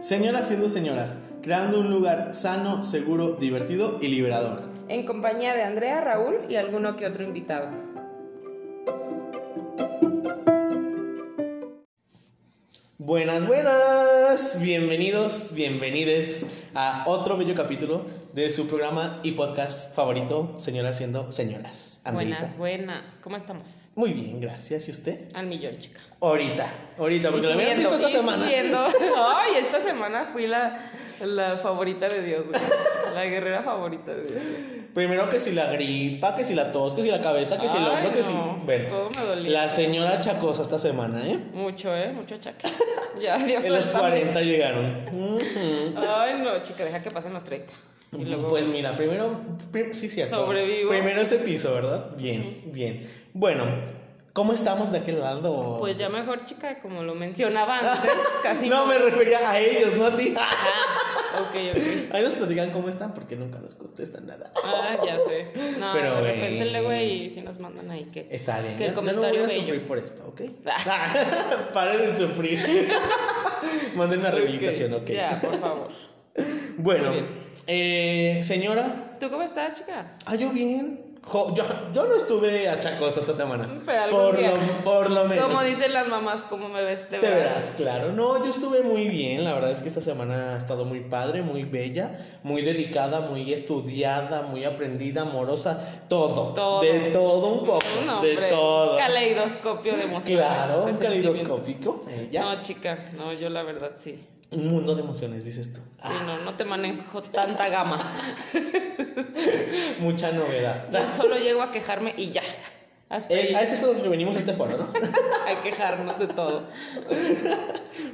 Señoras siendo señoras, creando un lugar sano, seguro, divertido y liberador. En compañía de Andrea, Raúl y alguno que otro invitado. Buenas, buenas, bienvenidos, bienvenides a otro bello capítulo de su programa y podcast favorito, Señoras siendo señoras. Buenas, buenas. ¿Cómo estamos? Muy bien, gracias. ¿Y usted? Al millón, chica. Ahorita, ahorita, porque lo habían visto esta semana. Ay, esta semana fui la, la favorita de Dios, güey. La guerrera favorita de Dios. Primero que si la gripa, que si la tos, que si la cabeza, que si el hombro, que si. no, Bueno, todo me dolía. la señora chacosa esta semana, ¿eh? Mucho, ¿eh? Mucho chaque. Ya, Dios En los suéltame. 40 llegaron. Ay, no, chica, deja que pasen los 30. Y luego. Pues mira, primero, prim- sí, cierto. Sobrevivo. Primero ese piso, ¿verdad? Bien, bien. Bueno, ¿cómo estamos de aquel lado? Pues ya mejor, chica, como lo mencionaba antes, casi no, me refería a ellos, no a ti. Ah, ok, ok. Ahí nos platican cómo están porque nunca nos contestan nada. Ah, ya sé. No, Pero, de repente eh, luego y si nos mandan ahí que. Está bien. Que el ya no comentario voy a sufrir por esto, ¿ok? Ah. Pare de sufrir. Manden una rehabilitación, ¿ok? Ya, por favor. Bueno, eh, señora. ¿Tú cómo estás, chica? Ah, yo bien. Jo- yo, yo no estuve achacosa esta semana. Pero algún por, día. lo, por lo menos. Como dicen las mamás, ¿cómo me ves? Te Te verás. verás, claro. No, yo estuve muy bien. La verdad es que esta semana ha estado muy padre, muy bella, muy dedicada, muy estudiada, muy aprendida, amorosa. Todo. Todo. De todo un poco. No, de todo. Caleidoscopio de emociones. Claro, de un caleidoscópico. Ella. No, chica, no, yo la verdad sí. Un mundo de emociones, dices tú. Sí, no, no te manejo tanta gama. Mucha novedad. Yo solo llego a quejarme y ya. Hasta Es- ahí. a eso es donde venimos a este foro, ¿no? a quejarnos de todo.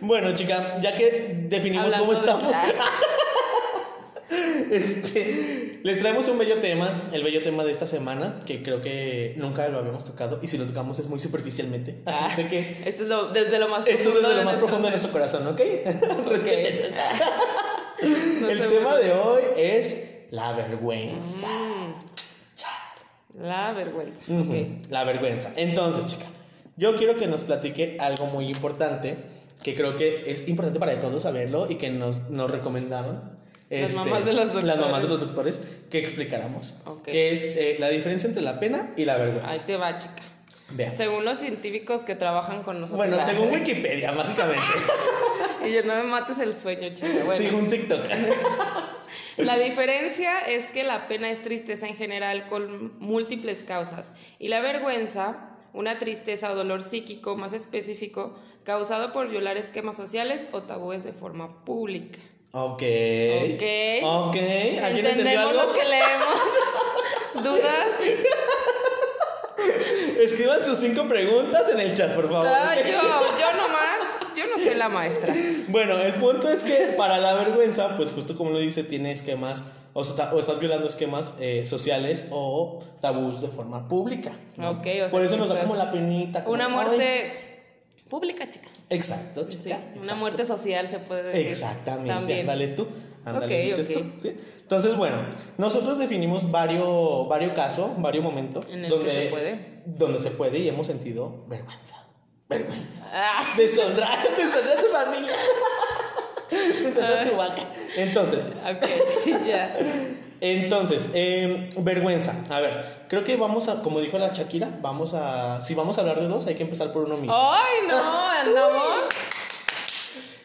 bueno, chica, ya que definimos cómo de- estamos. Este, les traemos un bello tema, el bello tema de esta semana, que creo que nunca lo habíamos tocado, y si lo tocamos es muy superficialmente. Así es de que Esto es lo, desde lo más esto es desde lo más nuestro profundo de nuestro corazón, ¿ok? Respétenos. No el tema de hoy es la vergüenza. Mm, La vergüenza. Ok. La vergüenza. Entonces, chica, yo quiero que nos platique algo muy importante, que creo que es importante para todos saberlo y que nos, nos recomendaron. Este, Las mamás de los Las doctores. mamás de los doctores que explicáramos. Ok. Que es eh, la diferencia entre la pena y la vergüenza. Ahí te va, chica. Veamos. Según los científicos que trabajan con nosotros. Bueno, según Wikipedia, básicamente. Y yo no me mates el sueño, chica. Bueno, Según TikTok. la diferencia es que la pena es tristeza en general con múltiples causas. Y la vergüenza, una tristeza o dolor psíquico más específico causado por violar esquemas sociales o tabúes de forma pública. Ok. Ok. Ok. ¿Alguien entendió ¿Entendemos algo? lo que leemos? ¿Dudas? Escriban sus cinco preguntas en el chat, por favor. Ah, yo, yo nomás, yo no soy la maestra. Bueno, el punto es que para la vergüenza, pues justo como lo dice, tiene esquemas o, sea, o estás violando esquemas eh, sociales o tabús de forma pública. ¿no? Ok, o sea, Por eso nos da como la penita. como, Una muerte pública, chica. Exacto, Sí, chica. una muerte social se puede decir. Exactamente, También. ándale tú. Ándale, Ok, dices ok. tú. ¿sí? Entonces, bueno, nosotros definimos varios varios casos, varios momentos En el que donde se puede. donde se puede y hemos sentido vergüenza. Vergüenza. Ah, Deshonra, deshonra a tu familia. Deshonra a tu vaca. Entonces, ok, ya. Entonces, eh, vergüenza. A ver, creo que vamos a, como dijo la Shakira, vamos a, si vamos a hablar de dos, hay que empezar por uno mismo. Ay, no, andamos.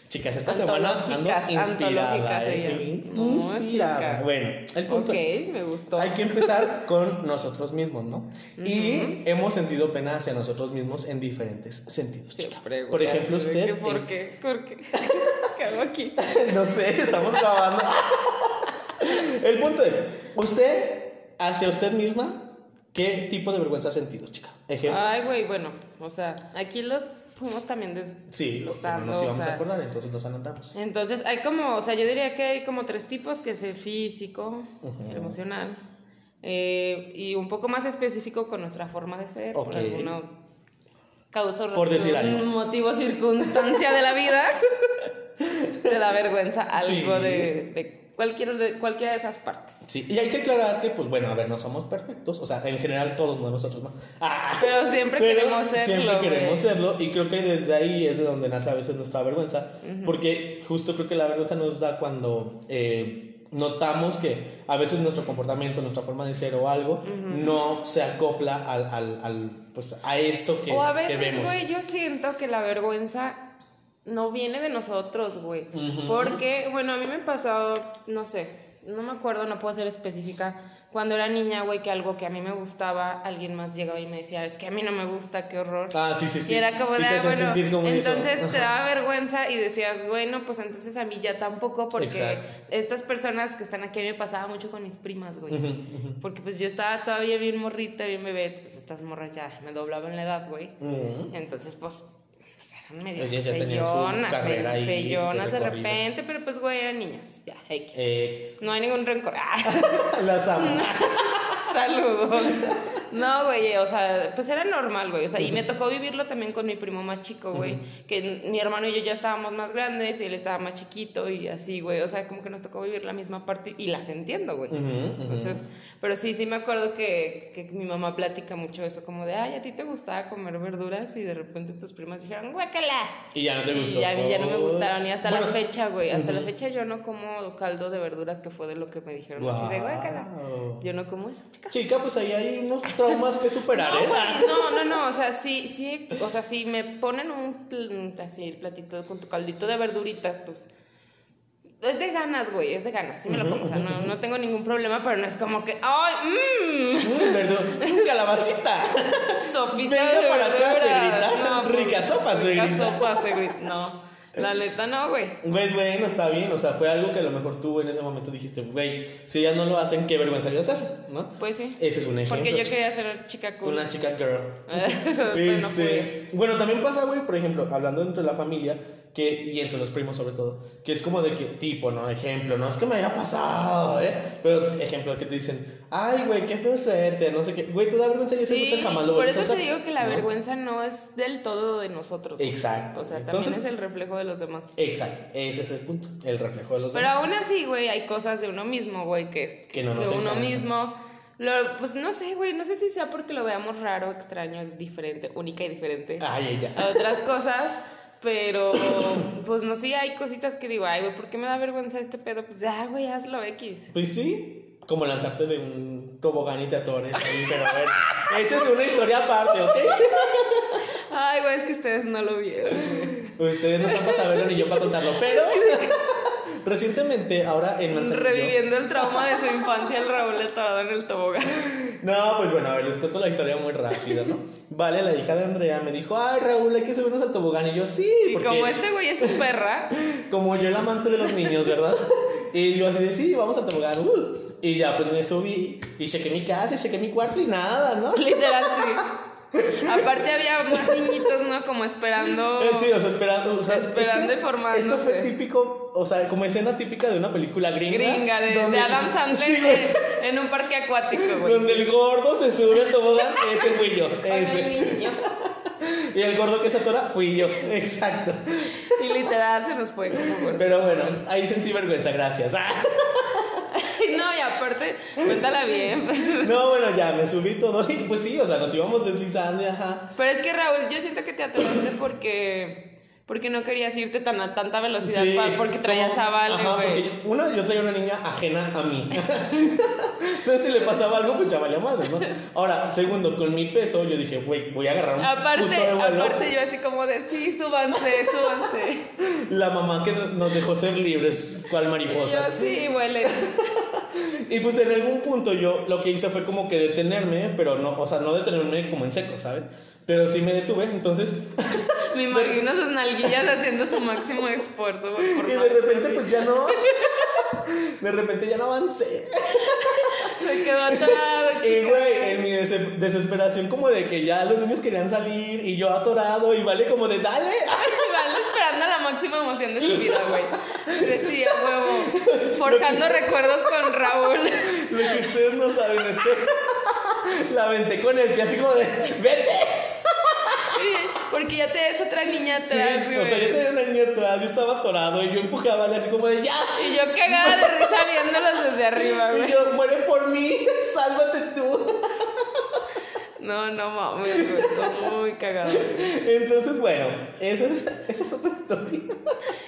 Chicas, esta semana ando inspirada. ¿eh? No, Inspirada. chica. Bueno, el punto Ok, es, me gustó. hay que empezar con nosotros mismos, ¿no? Y hemos sentido pena hacia nosotros mismos en diferentes sentidos, chica. Por ejemplo, usted, ¿Por qué? ¿Por qué? ¿Qué hago aquí? no sé, estamos grabando. El punto es, usted, hacia usted misma, ¿qué tipo de vergüenza ha sentido, chica? Ejemplo. Ay, güey, bueno, o sea, aquí los fuimos también des- sí, los que no nos o íbamos a acordar, entonces nos anotamos. Entonces, hay como, o sea, yo diría que hay como tres tipos, que es el físico, el emocional, eh, y un poco más específico con nuestra forma de ser, Ok. por alguna causa Por decir algo. motivo, circunstancia de la vida, te da vergüenza algo Sí. de, de Cualquier de, cualquiera de esas partes. Sí, y hay que aclarar que, pues bueno, a ver, no somos perfectos, o sea, en general todos, no nosotros, ¿no? Ah, Pero siempre queremos serlo, Siempre queremos serlo, y creo que desde ahí es de donde nace a veces nuestra vergüenza, porque justo creo que la vergüenza nos da cuando eh, notamos que a veces nuestro comportamiento, nuestra forma de ser o algo, no se acopla al, al, al, pues, a eso que, o a que veces, vemos. güey, yo siento que la vergüenza no viene de nosotros, güey. Porque, bueno, a mí me pasó, no sé, no me acuerdo, no puedo ser específica. Cuando era niña, güey, que algo que a mí me gustaba, alguien más llegaba y me decía, es que a mí no me gusta, qué horror. Ah, sí, sí, sí. Y era como de, ah, bueno, como eso. entonces te daba vergüenza y decías, bueno, pues entonces a mí ya tampoco, porque Exacto. estas personas que están aquí a mí me pasaba mucho con mis primas, güey. Porque pues yo estaba todavía bien morrita, bien bebé, pues estas morras ya me doblaban la edad, güey. Entonces, pues, pues eran medio feyonas, carrera medio ahí feyonas de repente, pero pues, güey, eran niñas, ya, X. X. No hay ningún rencor. Ah, Las amo. saludos. No, güey, o sea, pues era normal, güey. O sea, y me tocó vivirlo también con mi primo más chico, güey. Que mi hermano y yo ya estábamos más grandes y él estaba más chiquito y así, güey. O sea, como que nos tocó vivir la misma parte y las entiendo, güey. Entonces, pero sí, sí me acuerdo que, que mi mamá platica mucho eso, como de, ay, a ti te gustaba comer verduras y de repente tus primas dijeron, guácala. Y ya no te gustó. Y ya, ya no me gustaron. Y hasta la fecha, güey, hasta la fecha yo no como caldo de verduras que fue de lo que me dijeron. Así de guácala. Yo no como eso, chica. Chica, pues ahí hay unos traumas que superar, No, ¿eh? no, no, no, o sea, sí, sí, o sea, si me ponen un pl- así, el platito con tu caldito de verduritas, pues, es de ganas, güey, es de ganas, sí me lo como, o sea, no, no tengo ningún problema, pero no es como que, ay, mmm, Mm, verdura. Calabacita. sopita Venga de para acá, verduras. suegrita. No, pues, Rica sopa, rica suegrita. sopa, suegrita, no, la neta no, güey. Pues bueno, está bien, o sea, fue algo que a lo mejor tú en ese momento dijiste, güey, si ya no lo hacen, qué vergüenza yo hacer, ¿no? Pues sí, Ese es un ejemplo. porque yo quería ser chica cool. Una chica girl. Este, bueno, también pasa, güey, por ejemplo, hablando dentro de la familia, que, y entre los primos sobre todo, que es como de que, tipo, ¿no? Ejemplo, no es que me haya pasado, ¿eh? Pero, ejemplo, que te dicen, ay, güey, qué feo suéter, no sé qué, güey, te da vergüenza y ese Sí, suéter jamás lo por eso te digo que la ¿no? vergüenza no es del todo de nosotros. güey. Exacto. O sea, también es el reflejo de los demás. Exacto, ese es el punto, el reflejo de los Pero demás. aún así, güey, hay cosas de uno mismo, güey, que, Que no nos uno mismo, lo- pues no sé, güey, no sé si sea porque lo veamos raro, extraño, diferente, única y diferente Ay, ella. a otras cosas, pero pues no sé, hay cositas que digo, ay, güey, ¿por qué me da vergüenza este pedo? Pues ya, güey, hazlo X. Pues sí, como lanzarte de un tobogán y te atores ahí, pero a ver, esa es una historia aparte, ¿ok? Ay, güey, es que ustedes no lo vieron. Ustedes no están para saberlo ni yo para contarlo, pero recientemente, ahora en Manzanillo. Reviviendo el trauma de su infancia, el Raúl atorado en el tobogán. No, pues bueno, a ver, les cuento la historia muy rápido, ¿no? Vale, la hija de Andrea me dijo, ay Raúl, hay que subirnos al tobogán. Y yo, sí, Y porque como este güey es su perra, como yo el amante de los niños, ¿verdad? Y yo así de, sí, vamos al tobogán. uh". Y ya, pues me subí y chequé mi casa, y chequé mi cuarto y nada, ¿no? literal, sí. Aparte había más niñitos, ¿no? Como esperando. Eh, sí, o sea, esperando. O sea, Esperando este- y formándose. Esto fue típico, o sea, como escena típica de una película gringa. Gringa, de, donde- de Adam Sandler Sí, en, en un parque acuático, güey. Donde el gordo se sube al tobogán, ese fui yo. Con el Ese. niño. Y el gordo que se atora, fui yo. Exacto. Y literal se nos fue como gordo. Pero bueno, ahí sentí vergüenza, gracias. Ah. No, y aparte, cuéntala bien. No, bueno, ya me subí todo y pues sí, o sea, nos íbamos deslizando, ajá. Pero es que Raúl, yo siento que te atoraste porque. Porque no querías irte tan a tanta velocidad, Sí, pa- porque traías como- a Vale, ajá, porque güey. una, yo traía una niña ajena a mí. Entonces, si le pasaba algo, pues ya valía madre, ¿no? Ahora, segundo, con mi peso, yo dije, güey, voy a agarrar un puto de Aparte, aparte yo así como de, sí, súbanse, súbanse. La mamá que nos dejó ser libres, cual Y yo, sí, huele. Y pues en algún punto yo lo que hice fue como que detenerme, pero no, o sea, no detenerme como en seco, ¿sabes? Pero sí me detuve, entonces, Me imagino sus nalguillas haciendo su máximo esfuerzo, güey, por y de repente pues ya no, de repente ya no avancé. Se quedó atorado, Y güey, en mi des- desesperación como de que ya los niños querían salir y yo atorado y vale como de dale. Y Vale esperando la máxima emoción de su vida, güey. Decía, huevo. Forjando recuerdos con Raúl. Lo que ustedes no saben es que la aventé con el pie así como de vete. Porque Y ya te ves otra niña Sí, atrás, güey. o sea, yo tenía una niña atrás, yo estaba atorado y yo empujaba así como de ya. Y yo cagada de risa viéndolos desde arriba, Y güey. yo, muere por mí, sálvate tú. No, no mames, güey. Estoy muy cagado, güey. Entonces, bueno, esa es, esa es otra historia.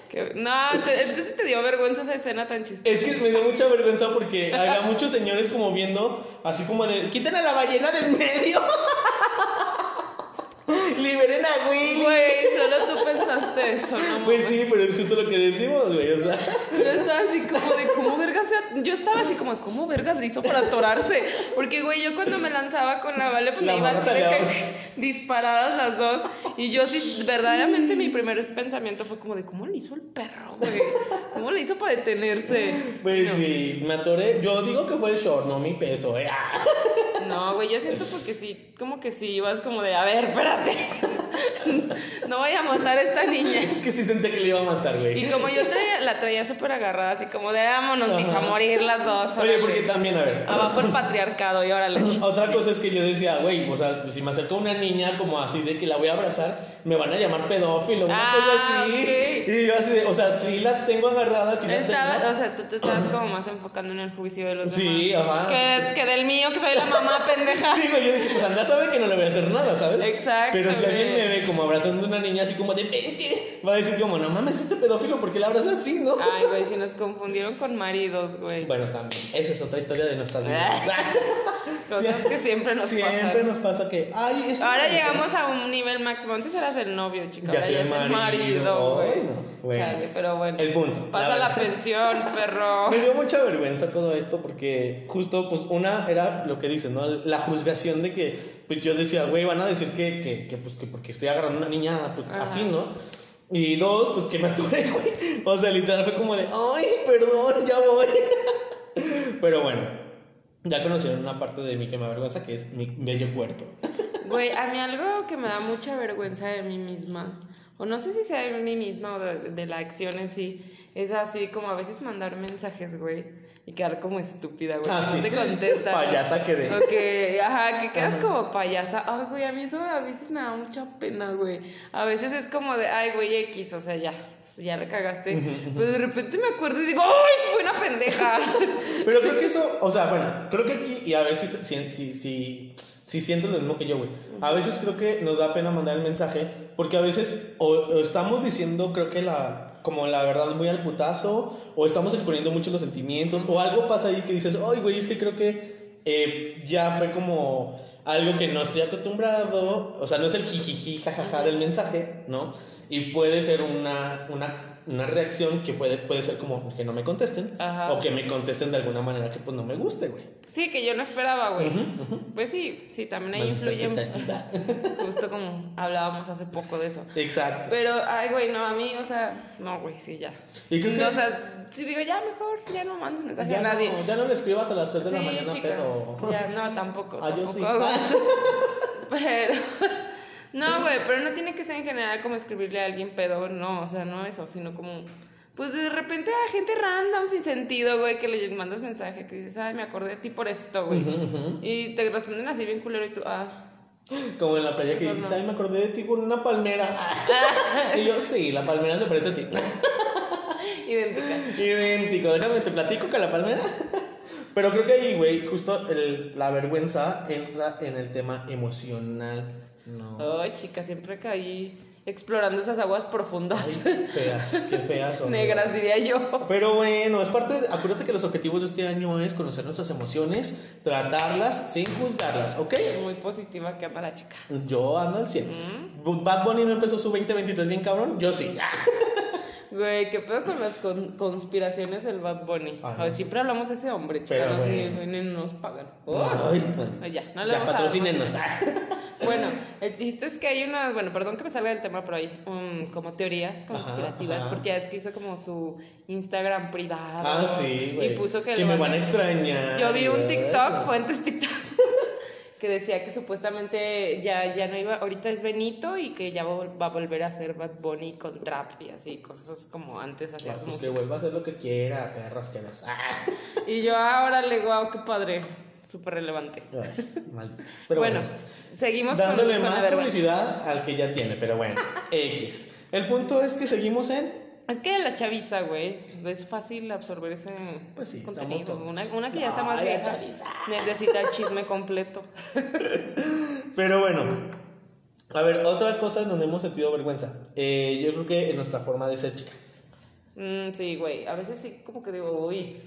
Que- No, te- entonces te dio vergüenza esa escena tan chistosa. Es que me dio mucha vergüenza porque había muchos señores como viendo, así como de, quiten a la ballena del medio. Liberen a Willy. Güey, solo tú pensaste eso, no Pues sí, pero es justo lo que decimos, güey. O sea, Yo estaba así como de cómo vergas se- Yo estaba así como de cómo vergas le hizo para atorarse. Porque, güey, yo cuando me lanzaba con la Vale, pues La me iba así de que disparadas las dos. Y yo sí, verdaderamente mi primer pensamiento fue como de cómo le hizo el perro, güey. ¿Cómo le hizo para detenerse? pues No. sí, me atoré. Yo digo que fue el short, no mi peso, eh. Ah. No, güey, yo siento porque sí, como que sí, ibas como de, a ver, espérate. No voy a matar a esta niña. Es que sí sentí que le iba a matar, Y güey. como yo traía, la traía súper agarrada, así como de, vámonos, mija, a morir las dos. Oye, órale". porque también, a ver. Abajo el patriarcado y órale. Otra cosa es que yo decía, güey, o sea, si me acerca una niña como así de que la voy a abrazar, me van a llamar pedófilo, una Ah, cosa así. Y yo así de, o sea, sí la tengo agarrada, sí la Estaba, tengo. o sea, tú te estabas como más enfocando en el juicio de los Sí, demás. ajá. Que, que del mío, que soy la mamá pendeja. Sí, güey, yo dije, pues Andrea sabe que no le voy a hacer nada, ¿sabes? Exacto, Pero si alguien me ve como abrazando a una niña así como de, vete, va a decir como, no mames, este pedófilo, ¿por qué la abrazas así, no? Ay, güey, si nos confundieron con maridos, güey. Bueno, también, esa es otra historia de nuestras vidas. Cosas que siempre nos Siempre pasan. nos pasa que, ay, es Ahora llegamos a un nivel máximo. Antes eras el novio, chica. Ya Ahora ya el marido. marido. Bueno. Chale, pero bueno. El punto, Pasa la pensión, perro. Me dio mucha vergüenza todo esto porque justo, pues, una era lo que dicen, ¿no? La juzgación de que, pues, yo decía, güey, van a decir que, que, que, pues, que porque estoy agarrando una niña, pues, Ajá. así, ¿no? Y dos, pues, que me atoré, güey. O sea, literal fue como de, ay, perdón, ya voy. Pero bueno, ya conocieron una parte de mí que me avergüenza, que es mi bello cuerpo. Güey, a mí algo que me da mucha vergüenza de mí misma, o no sé si sea de mí misma o de, de la acción en sí, es así como a veces mandar mensajes, güey, y quedar como estúpida, güey. Ah, que sí. No te contestan. Payasa quedé. O que, ajá, que quedas como payasa. Ay, güey, a mí eso a veces me da mucha pena, güey. A veces es como de, ay, güey, X, o sea, ya, pues ya le cagaste. Pero de repente me acuerdo y digo, ¡ay, fue una pendeja! Pero creo que eso, o sea, bueno, creo que aquí, y a ver si, si, si, si, si sientes lo mismo que yo, güey. A veces creo que nos da pena mandar el mensaje, porque a veces o, o estamos diciendo, creo que la, como la verdad muy al putazo, o estamos exponiendo mucho los sentimientos, o algo pasa ahí que dices, ay, güey, es que creo que eh, ya fue como algo que no estoy acostumbrado, o sea, no es el jijiji, jajaja del mensaje, ¿no? Y puede ser una, una, una reacción que puede, puede ser como que no me contesten, Ajá. o que me contesten de alguna manera que pues no me guste, güey. Sí, que yo no esperaba, güey. Pues sí, sí, también ahí influye. Justo como hablábamos hace poco de eso. Exacto. Pero, ay, güey, no, a mí, o sea, no, güey, sí, ya. Y que- o sea, sí digo, ya mejor, ya no mandes mensaje Ya a nadie. no, ya no le escribas a las 3 de la mañana, chica. pero... Ya, no, tampoco. Ah, yo tampoco sí. Pero. No, güey, pero no tiene que ser en general como escribirle a alguien pedo, no, o sea, no eso, sino como. Pues de repente a gente random sin sentido, güey, que le mandas mensaje, que dices, ay, me acordé de ti por esto, güey. Y te responden así bien culero y tú, ah. Como en la playa que No, dijiste, ay, me acordé de ti con una palmera. y yo, sí, la palmera se parece a ti. Idéntica. Idéntico, déjame te platico que la palmera. Pero creo que ahí, güey, justo el- la vergüenza entra en el tema emocional. No. Ay, chica, siempre caí explorando esas aguas profundas. Ay, feas, qué feas son. Negras, diría yo. Pero bueno, es parte. de- acuérdate que los objetivos de este año es conocer nuestras emociones, tratarlas sin juzgarlas, ¿ok? Muy positiva que anda la chica. Yo ando al 100. Bad Bunny no empezó su 2023 bien cabrón. Yo sí. Güey, ¿qué pedo con las con- conspiraciones del Bad Bunny? Ah, A ver, siempre hablamos de ese hombre, chica, nos, bueno. ni, ni nos pagan. Ay, Ay, ya, no le ya vamos a dar Bueno, el chiste es que hay unas, bueno, perdón que me salga del tema, pero hay um, como teorías conspirativas, ajá. porque es que hizo como su Instagram privado. Ah, sí, güey. Y puso que, me van a extrañar. Yo vi un. TikTok, fuentes TikTok, que decía que supuestamente ya, ya no iba, ahorita es Benito y que ya va a volver a ser Bad Bunny con trap y así, cosas como antes hacía su pues que vuelva a hacer lo que quiera, perros que los. Ah. Y yo, ahora le guau, qué padre. Súper relevante. Ay, maldito. Pero bueno, seguimos dándole con más publicidad al que ya tiene, pero bueno, X. El punto es que seguimos en Es que la chaviza, güey, es fácil absorber ese Pues sí, contenido. Una, una que ya está más vieja necesita el chisme completo. Pero bueno, a ver, otra cosa en donde hemos sentido vergüenza. Eh, yo creo que en nuestra forma de ser chica. Mm, sí, güey, a veces sí como que digo, uy,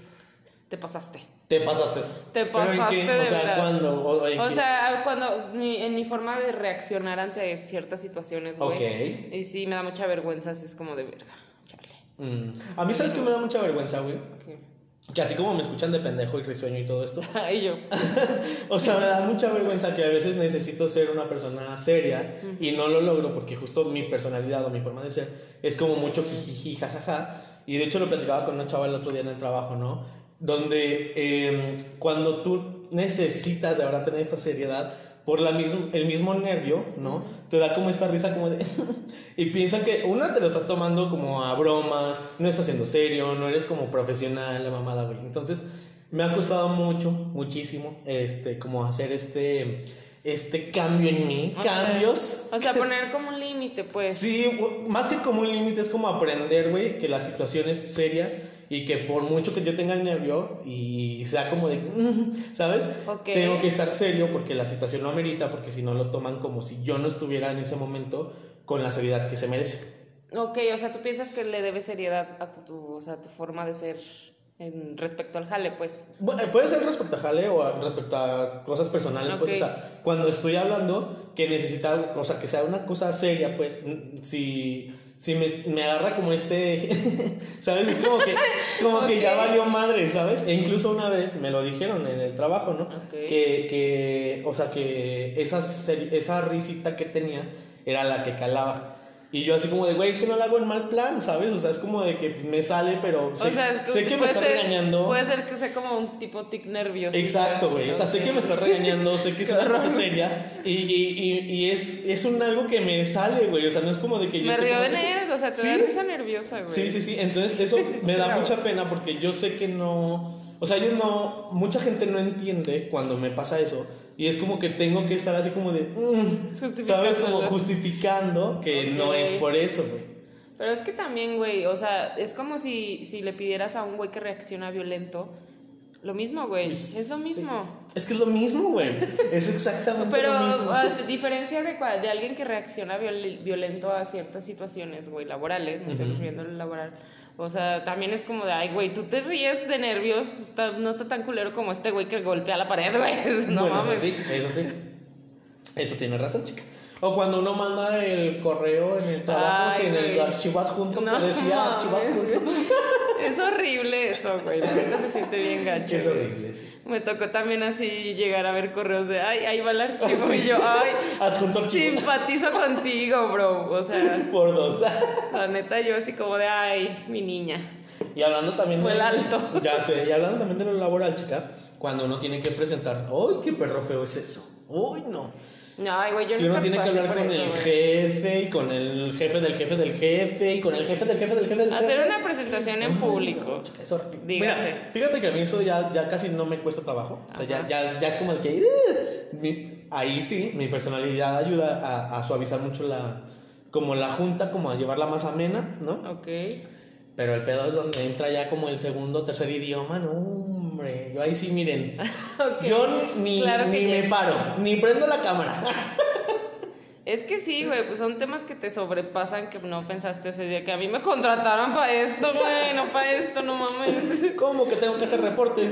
te pasaste. Te pasaste. Te ¿Pero en pasaste qué? de O sea, verdad. ¿cuándo? O, en O qué? sea, cuando mi- en mi forma de reaccionar ante ciertas situaciones, güey. Ok. Y sí, me da mucha vergüenza, así es como de verga. Chale. Mm. A mí, ¿sabes que me da mucha vergüenza, güey? Ok. Que así como me escuchan de pendejo y risueño y todo esto, y yo. o sea, me da mucha vergüenza que a veces necesito ser una persona seria y no lo logro porque justo mi personalidad o mi forma de ser es como mucho jijiji, jajaja. Y de hecho lo platicaba con una chava el otro día en el trabajo, ¿no? Donde eh, cuando tú necesitas de verdad tener esta seriedad por la mismo, el mismo nervio, ¿no? Te da como esta risa como de... y piensan que una te lo estás tomando como a broma, no estás siendo serio, no eres como profesional, la mamada, güey. Entonces me ha costado mucho, muchísimo, este, como hacer este, este cambio en mí, O sea, cambios. O sea, poner como un límite, pues. Sí, más que como un límite es como aprender, güey, que la situación es seria y que por mucho que yo tenga el nervio y sea como de, "Mm", ¿sabes? Ok. Tengo que estar serio porque la situación lo amerita, porque si no lo toman como si yo no estuviera en ese momento con la seriedad que se merece. Ok, o sea, tú piensas que le debes seriedad a tu, tu- o sea, tu forma de ser en respecto al jale, pues. Bueno, puede ser respecto a jale o a- respecto a cosas personales, pues, Ok. o sea, cuando estoy hablando que necesita, o sea, que sea una cosa seria, pues, si, si me, me agarra como este, ¿sabes? Es como que, como que ya valió madre, ¿sabes? E incluso una vez me lo dijeron en el trabajo, ¿no? Que, que, o sea, que esa, esa risita que tenía era la que calaba. Y yo así como de, güey, es que no la hago en mal plan, ¿sabes? O sea, es como de que me sale, pero sé, o sea, es sé que me está ser- regañando. Puede ser que sea como un tipo tic nervioso. Exacto, güey. O sea, sé que me está regañando, sé que es una cosa seria y, y, y, y es, es un algo que me sale, güey. O sea, no es como de que yo. Me río de él, o sea, te Sí. da risa nerviosa, güey. Sí, sí, sí. Entonces, eso me da mucha pena porque yo sé que no. O sea, yo no. Mucha gente no entiende cuando me pasa eso. Y es como que tengo que estar así como de. mm, ¿Sabes? Como justificando que no es por eso, güey. Pero es que también, güey, o sea, es como si, si le pidieras a un güey que reacciona violento. Lo mismo, güey. Es lo mismo. Es que es lo mismo, güey. Es exactamente Pero lo mismo. a diferencia de, de alguien que reacciona viol- violento a ciertas situaciones, güey, laborales, me estoy refiriendo a lo laboral. O sea, también es como de, ay, güey, tú te ríes de nervios, pues, está- no está tan culero como este güey que golpea la pared, güey. No bueno, mames. eso sí, eso sí. Eso tiene razón, chica. O cuando uno manda el correo en el trabajo sin el archivo adjunto No que decía archivo adjunto. Es horrible eso, güey. La neta se siente bien gacho. Es horrible, sí. Me tocó también así llegar a ver correos de, ay, ahí va el archivo. Sí. Y yo, ay, Adjunto archivo. simpatizo contigo, bro. O sea, Por dos. la neta yo así como de, ay, mi niña. Y hablando también O el alto. Ya sé, y hablando también de lo laboral, chica, cuando uno tiene que presentar, ¡ay, qué perro feo es eso! ¡Uy, no! Ay, güey, yo Que uno nunca tiene que pasé hablar por con eso, el güey. jefe y con el jefe del jefe del jefe y con el jefe del jefe del jefe del Hacer jefe. una presentación en público. Chica, es horrible. Dígase. Mira, fíjate que a mí eso ya, ya casi no me cuesta trabajo. O sea, ya, ya, ya es como el que. "Ugh". Mi- ahí sí, mi personalidad ayuda a, a suavizar mucho la. Como la junta, como a llevarla más amena, ¿no? Ok. Pero el pedo es donde entra ya como el segundo o tercer idioma, no, hombre. Yo ahí sí, miren. Yo ni, Claro ni me es- paro, ni prendo la cámara. Es que sí, güey, pues son temas que te sobrepasan que no pensaste ese día. Que a mí me contrataron para esto, güey, no para esto, no mames. ¿Cómo que tengo que hacer reportes?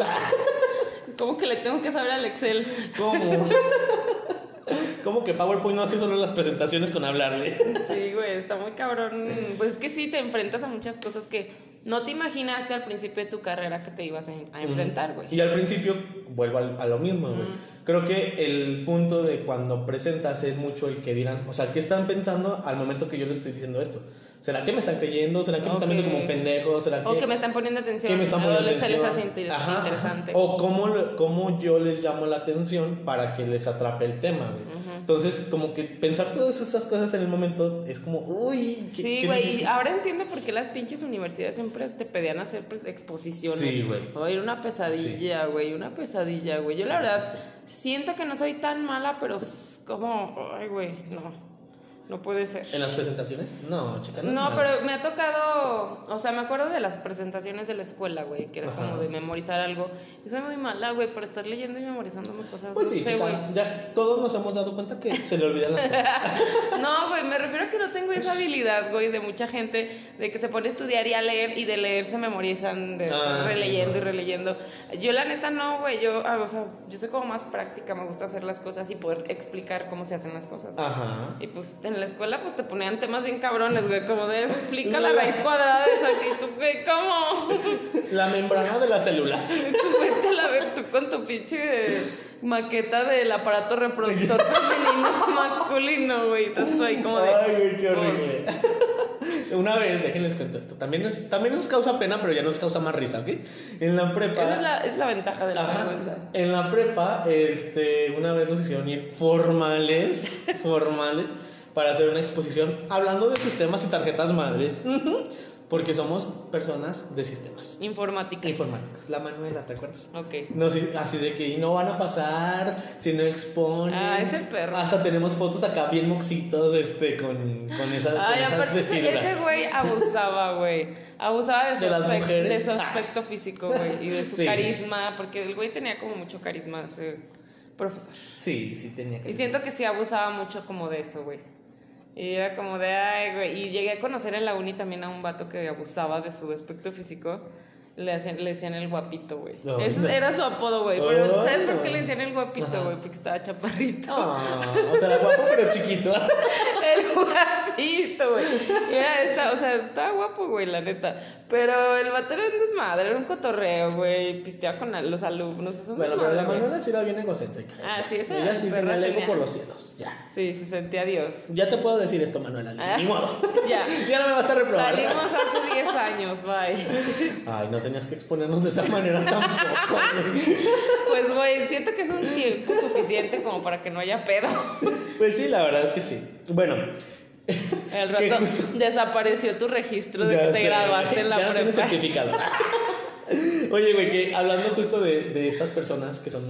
¿Cómo que le tengo que saber al Excel? ¿Cómo? ¿Cómo que PowerPoint no hace solo las presentaciones con hablarle? Sí, güey, está muy cabrón. Pues es que sí, te enfrentas a muchas cosas que no te imaginaste al principio de tu carrera que te ibas a, a enfrentar, güey. Y al principio, vuelvo al- a, lo mismo, güey. Creo que el punto de cuando presentas es mucho el que dirán, o sea, ¿qué están pensando al momento que yo les estoy diciendo esto? ¿Será que me están creyendo? ¿Será que me están viendo como un pendejo? ¿Será que, o que me están poniendo atención. Que me están poniendo atención. les hace interesante. O cómo, cómo yo les llamo la atención para que les atrape el tema, güey. Entonces, como que pensar todas esas cosas en el momento es como, uy, qué, Sí, güey, y ahora entiendo por qué las pinches universidades siempre te pedían hacer pues, exposiciones. Sí, güey. Oye, una pesadilla, güey, una pesadilla, güey. Yo la verdad siento que no soy tan mala, pero es como, ay, güey, no. No puede ser. ¿En las presentaciones? No, chica. No, pero me ha tocado. O sea, me acuerdo de las presentaciones de la escuela, güey, que era como de memorizar algo. Yo soy muy mala, güey, por estar leyendo y memorizándome cosas. Pues sí, chica, ya todos nos hemos dado cuenta que se le olvidan las cosas. no, güey, me refiero a que no tengo esa habilidad, güey, de mucha gente, de que se pone a estudiar y a leer y de leer se memorizan, de ah, releyendo y releyendo. Yo, la neta, no, güey. Yo, ah, o sea, yo soy como más práctica, me gusta hacer las cosas y poder explicar cómo se hacen las cosas. Ajá. Y pues en la escuela pues te ponían temas bien cabrones, güey, como de explica la raíz cuadrada de esa tú, güey, ¿cómo? La membrana de la célula. Tú vete a la ver, tú con tu pinche maqueta del aparato reproductor femenino masculino, güey, entonces ahí como de... Ay, güey, qué horrible. Una vez, déjenles cuento esto. También, es, también nos causa pena, pero ya nos causa más risa, ¿ok? En la prepa. Esa es la, es la ventaja de la vergüenza. En la prepa, este, una vez nos hicieron ir formales, formales, para hacer una exposición hablando de sistemas y tarjetas madres. Porque somos personas de sistemas. Informáticas. Informáticas. La Manuela, ¿te acuerdas? Ok. No, así de que no van a pasar si no exponen. Ah, ese perro. Hasta tenemos fotos acá bien moxitos este, con, con, esa, Ay, con esas Ese güey abusaba, güey. Abusaba de su, ¿De, aspecto, de su aspecto físico, güey. Y de su carisma. Porque el güey tenía como mucho carisma, ese profesor. Sí, sí tenía carisma. Y siento que sí abusaba mucho como de eso, güey. Y era como de, ay, güey. Y llegué a conocer en la uni también a un vato que abusaba de su aspecto físico. Le, hacían, le decían el guapito, güey. Ese era su apodo, güey. Pero ¿sabes por qué le decían el guapito, güey? Porque estaba chaparrito. Ah, o sea, era guapo pero chiquito. el guapito, güey. O sea, estaba guapo, güey, la neta. Pero el vato era un desmadre, era un cotorreo, güey. Pisteaba con los alumnos. Bueno, pero la Manuela sí era bien egocéntrica. Ah, sí, esa Ella sí tenía el ego por los cielos, ya. Sí, se sentía Dios. Ya te puedo decir esto, Manuela, ni ah, modo. ya. ya no me vas a reprobar. Salimos hace 10 años, bye. Ay, no tenías que exponernos de esa manera tampoco. pues, güey, siento que es un tiempo suficiente como para que no haya pedo. pues sí, la verdad es que sí. Bueno. El rato desapareció tu registro de que te graduaste en la ya no certificado. Oye, güey, que hablando justo de, de, estas personas que son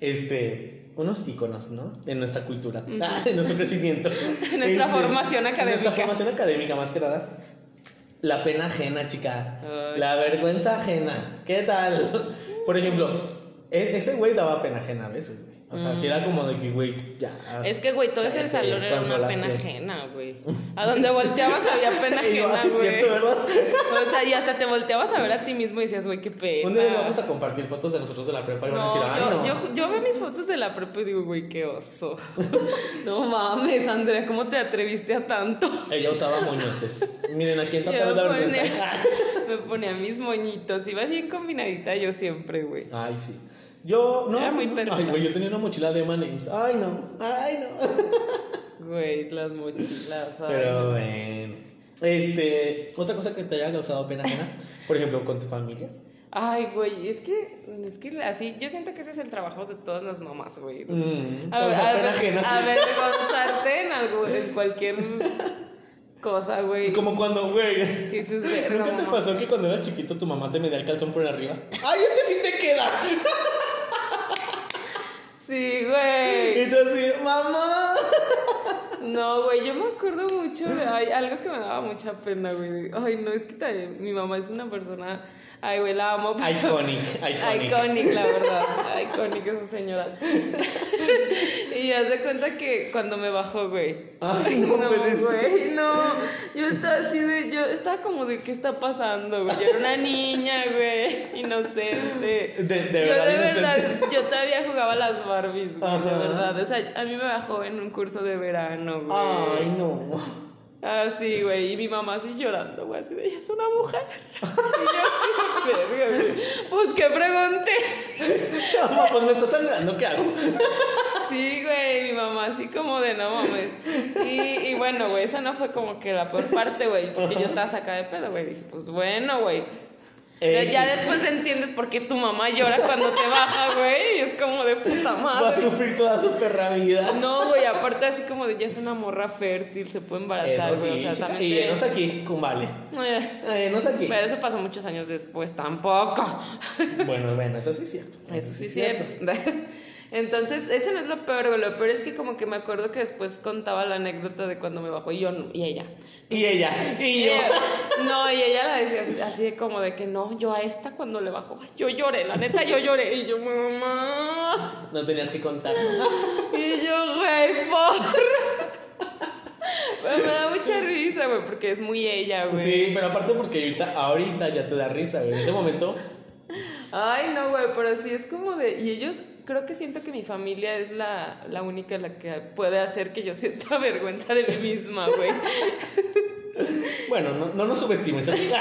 este unos íconos, ¿no? En nuestra cultura, en nuestro crecimiento. en nuestra este, formación académica. En nuestra formación académica, más que nada. La pena ajena, chica. la vergüenza ajena. ¿Qué tal? Por ejemplo, e-, ese güey daba pena ajena a veces, o sea, si era como de que, güey, ya. Es que, güey, todo ese salón era una pena ajena, güey. A donde volteabas había pena ajena, güey. O sea, y hasta te volteabas a ver a ti mismo y decías, güey, qué pena. Un día vamos a compartir fotos de nosotros de la prepa y van a decir, ah, no. Yo, yo veo mis fotos de la prepa y digo, güey, qué oso. no mames, Andrea, ¿cómo te atreviste a tanto? Ella usaba moñotes. Miren, aquí en Tata la vergüenza. me ponía mis moñitos. Iba bien combinadita yo siempre, güey. Ay, sí. Yo, no. Era muy Ay, güey, yo tenía una mochila de M&M's. Ay, no. Ay, no. Güey, las mochilas. Pero bueno. Este, otra cosa que te haya causado pena ajena, por ejemplo, con tu familia. Ay, güey, es que, es que así, yo siento que ese es el trabajo de todas las mamás, güey. Mm, a, ver, a, ver, avergonzarte en algo, en cualquier cosa, güey. Como cuando, güey. ¿Qué te pasó que cuando eras chiquito tu mamá te medía el calzón por arriba? ¡Ay, este sí te queda! Sí, güey. Y tú así, mamá. No, güey, yo me acuerdo mucho de ay, algo que me daba mucha pena, güey. Ay, no, es que también, mi mamá es una persona Ay, güey, la amo. Iconic, iconic. Iconic, la verdad. Iconic esa señora. y ya se cuenta que cuando me bajó, güey. Ay, no, no güey, no. Yo estaba así de, yo estaba como de, ¿qué está pasando, güey? Yo era una niña, güey, inocente. De, de verdad, Yo de verdad, yo todavía jugaba a las Barbies, güey, de verdad. O sea, a mí me bajó en un curso de verano, güey. Ay, no. Ah, sí, güey. Y mi mamá así llorando, güey. Así de, ella es una mujer. y yo así, verga, Pues, ¿qué pregunté? Mamá, pues me está sangrando, ¿qué hago? Sí, güey, mi mamá así como de no mames. Y, y bueno, güey, esa no fue como que la peor parte, güey, porque yo estaba sacada de pedo, güey. Dije, pues bueno, güey. Eh, ya después entiendes por qué tu mamá llora cuando te baja, güey. Y es como de puta Va a madre. sufrir toda su perra vida. No, güey, aparte así como de ya es una morra fértil, se puede embarazar, güey. sí, o sea, también. Y te- no aquí, Kumale. Eh, Eh, no aquí. Pero eso pasó muchos años después, tampoco. Bueno, bueno, eso sí es cierto. Eso sí es cierto. Entonces, eso no es lo peor, güey. Lo peor es que como que me acuerdo que después contaba la anécdota de cuando me bajó y yo y ella. Y ella, y yo. No, y ella la decía así, así de como de que no, yo a esta cuando le bajó, yo lloré, la neta yo lloré. Y yo, mamá. No tenías que contar. Y yo, güey, por. Pero me da mucha risa, güey, porque es muy ella, güey. Sí, pero aparte porque ahorita, ahorita ya te da risa, güey. En ese momento, Ay, no, güey, pero sí es como de. Y ellos, creo que siento que mi familia es la, la única la que puede hacer que yo sienta vergüenza de mí misma, güey. bueno, no, no nos subestimes. amiga.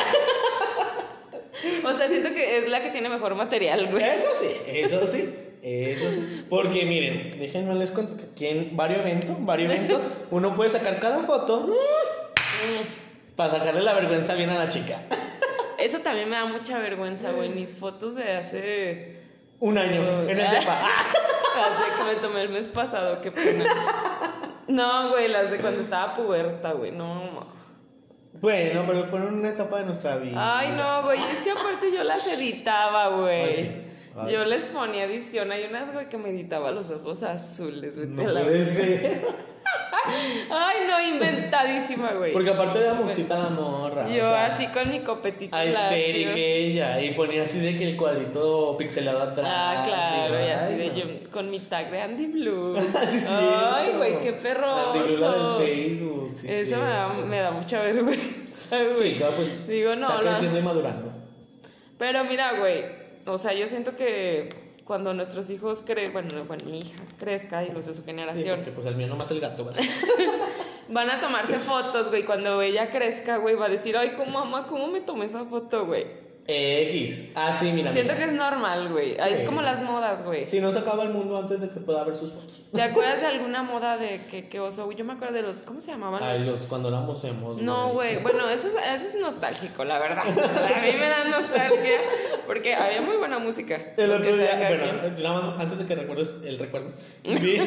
O sea, siento que es la que tiene mejor material, güey. Eso sí, eso sí. Eso sí. Porque miren, déjenme les cuento que aquí en varios eventos, varios eventos, uno puede sacar cada foto mm, para sacarle la vergüenza bien a la chica. Eso también me da mucha vergüenza, güey. Mis fotos de hace. Un año en el depa. Las de que me tomé el mes pasado, qué pena. No, güey, las de cuando estaba puberta, güey. No. Bueno, pero fueron una etapa de nuestra vida. Ay, no, güey. Es que aparte yo las editaba, güey. Sí. Yo les ponía edición. Hay unas, güey, que me editaba los ojos azules, güey. No puede ser. Ay, no, inventadísima, güey. Porque aparte era moxita la morra. Yo o sea, así con mi. Aesthetic lacio. ella. Y ponía así de que el cuadrito pixelado atrás. Ah, claro, y así de no. yo con mi tag de Andy Blue. Sí, sí. Ay, güey, qué La de Lula perroso. del Facebook. Sí, Eso me, da, me da mucha vergüenza, güey. Chica, pues. Digo, no, Está no. creciendo y madurando. Pero mira, güey, o sea, yo siento que cuando nuestros hijos crezcan, bueno, bueno, mi hija crezca y los de su Sí, generación, porque pues el mío nomás el gato, ¿verdad? van a tomarse fotos, güey. Cuando ella crezca, güey, va a decir, ay, ¿cómo, mamá, ¿cómo me tomé esa foto, güey? X. Ah, sí, mira. Siento mira. que es normal, güey. Ahí Es Sí. como las modas, güey. Si no se acaba el mundo antes de que pueda ver sus fotos. ¿Te acuerdas de alguna moda de que, que oso? Yo me acuerdo de los, ¿cómo se llamaban? Ay, los cuando éramos hemos. No, güey. Bueno, eso es, eso es nostálgico, la verdad. A mí me da nostalgia porque había muy buena música. El otro día, bueno, nada más antes de que recuerdes el recuerdo, vi, yo,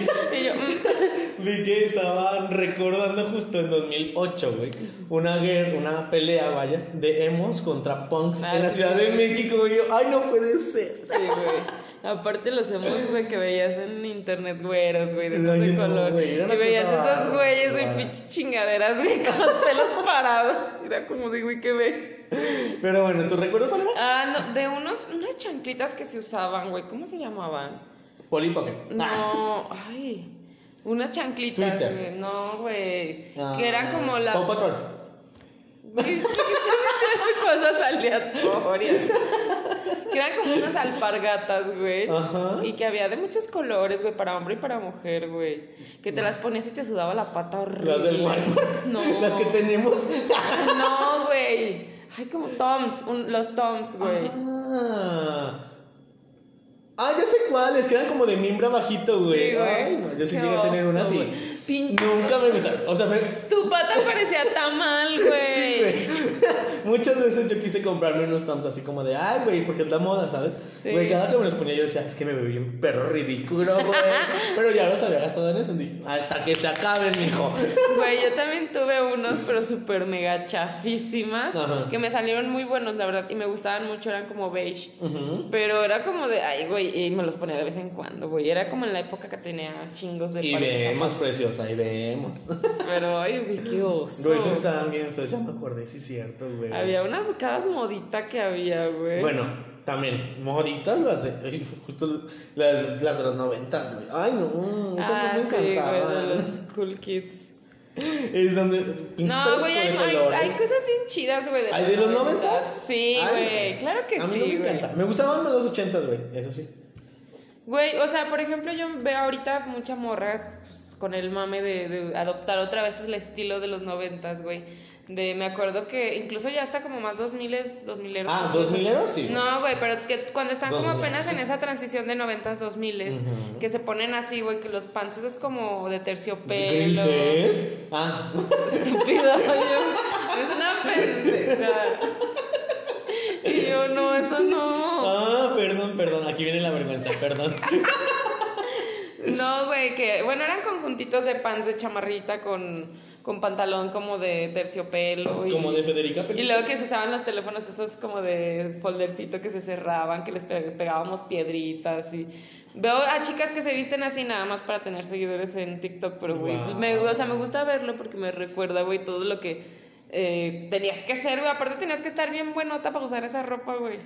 mm, vi que estaban recordando justo en 2008, güey, una guerra, una pelea, vaya, de emos contra punks Ah, en la Ciudad de. México, güey. Yo, ay, no puede ser. sí, güey. Aparte los hemos, güey, que veías en internet güeros, güey, de esos de no, color. güey, y veías esos güeyes, güey, pinches chingaderas, güey, con los pelos parados. Era como de, güey, ¿qué ve? Pero bueno, ¿tu recuerdo cuál era? Ah, no, de unos, unas chanclitas que se usaban, güey, ¿cómo se llamaban? Polly Pocket. No, ay, unas chanclitas, güey, no, güey, Ah, que eran como la... Paw Patrol. Güey, ¿por qué estás diciendo cosas aleatorias? Que eran como unas alpargatas, güey. Ajá. Y que había de muchos colores, güey, para hombre y para mujer, güey. Que te las ponías y te sudaba la pata horrible. Las del Walmart. No. Las que tenemos. No, güey. Ay, como Toms, un- los Toms, güey. Ah. Ah, ya sé cuáles, que eran como de mimbra bajito, güey. Sí, güey. Ay, no, yo sí llegué a tener oso, una así. güey. Pin- Nunca me gustaron. O sea, me, Tu pata parecía tamal, güey. Sí, güey. Muchas veces yo quise comprarme unos Toms así como de, ay, güey, porque es la moda, ¿sabes? Sí. Güey, cada que me los ponía yo decía, es que me veo bien perro ridículo, güey. Pero ya los había gastado en eso. y dije, hasta que se acaben, mijo. Güey, yo también tuve unos, pero súper mega chafísimas, Ajá. que me salieron muy buenos, la verdad, y me gustaban mucho, eran como beige. Pero era como de, ay, güey, y me los ponía de vez en cuando, güey. Era como en la época que tenía chingos de Y de vemos, zapatos. Preciosa, y vemos. Pero, ay, güey, qué oso. Güey, esos estaban bien feos, ya me acordé, sí, es cierto, güey. Había unas cada modita que había, güey. Bueno, también, moditas las de. Justo las, las de los noventas, güey. Ay, no, esas ah, no me sí, güey, encantaban. de los cool kids. Es donde. No, güey, hay, hay, hay cosas bien chidas, güey. ¿Ay, de los noventas? Sí, güey, claro que A mí sí, no me güey. encanta. Me gustaban más los ochentas, güey, eso sí. Güey, o sea, por ejemplo, yo veo ahorita mucha morra pues, con el mame de, de adoptar otra vez el estilo de los noventas, güey. De, me acuerdo que incluso ya está como más 2000 2000 eros. Ah, 2000 eros, sí. No, güey, pero que cuando están como 2000, apenas en esa transición de 90s 2000 Ujú. que se ponen así, güey, que los panzas es como de terciopelo. ¿Grises? Ah, Estúpido, yo, es una pendeja. Y yo, no, eso no. ah, perdón, perdón. Aquí viene la vergüenza, perdón. No, güey, que, bueno, eran conjuntitos de pants de chamarrita con, con pantalón como de terciopelo. Y, Como de Federica Y luego que se usaban los teléfonos esos como de foldercito que se cerraban, que les pe- pegábamos piedritas y... Veo a chicas que se visten así nada más para tener seguidores en TikTok, pero güey, Wow. me, o sea, me gusta verlo porque me recuerda, güey, todo lo que eh, tenías que hacer, güey. Aparte tenías que estar bien buenota para usar esa ropa, güey.